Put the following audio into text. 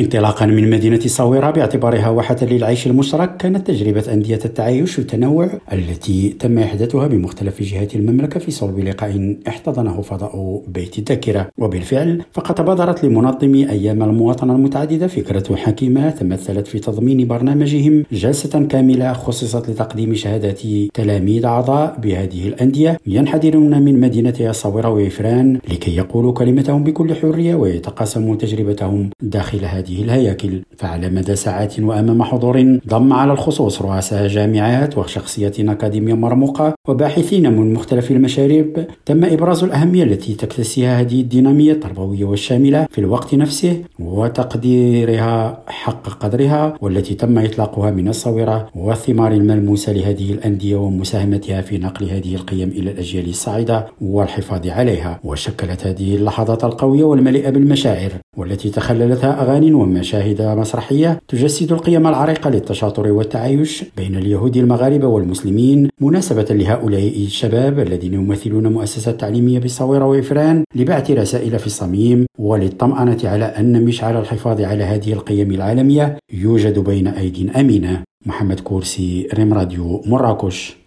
انطلاقا من مدينة صاورة باعتبارها واحة للعيش المشترك كانت تجربة أندية التعايش والتنوع التي تم إحداثها بمختلف جهات المملكة في صلب لقاء احتضنه فضاء بيت الذاكرة. وبالفعل فقد تبادرت لمنظمي أيام المواطنة المتعددة فكرة حكيمة تمثلت في تضمين برنامجهم جلسة كاملة خصصت لتقديم شهادات تلاميذ أعضاء بهذه الأندية ينحدرون من مدينة صاورة وإفران لكي يقولوا كلمتهم بكل حرية ويتقاسموا تجربتهم داخل هذه هذه الهياكل. فعلى مدى ساعات وأمام حضور ضم على الخصوص رؤساء جامعات وشخصيات أكاديمية مرموقة وباحثين من مختلف المشارب تم إبراز الأهمية التي تكتسيها هذه الدينامية التربوية والشاملة في الوقت نفسه وتقديرها حق قدرها والتي تم إطلاقها من الصورة والثمار الملموسة لهذه الأندية ومساهمتها في نقل هذه القيم إلى الأجيال الصاعدة والحفاظ عليها. وشكلت هذه اللحظات القوية والمليئة بالمشاعر والتي تخللتها أغاني ومشاهد مسرحية تجسد القيم العريقة للتشاطر والتعايش بين اليهود المغاربة والمسلمين مناسبة لهؤلاء الشباب الذين يمثلون مؤسسة تعليمية بالصويرة وإفران لبعث رسائل في الصميم وللطمأنة على أن مشعل الحفاظ على هذه القيم العالمية يوجد بين أيدي أمينة. محمد كورسي ريم راديو مراكش.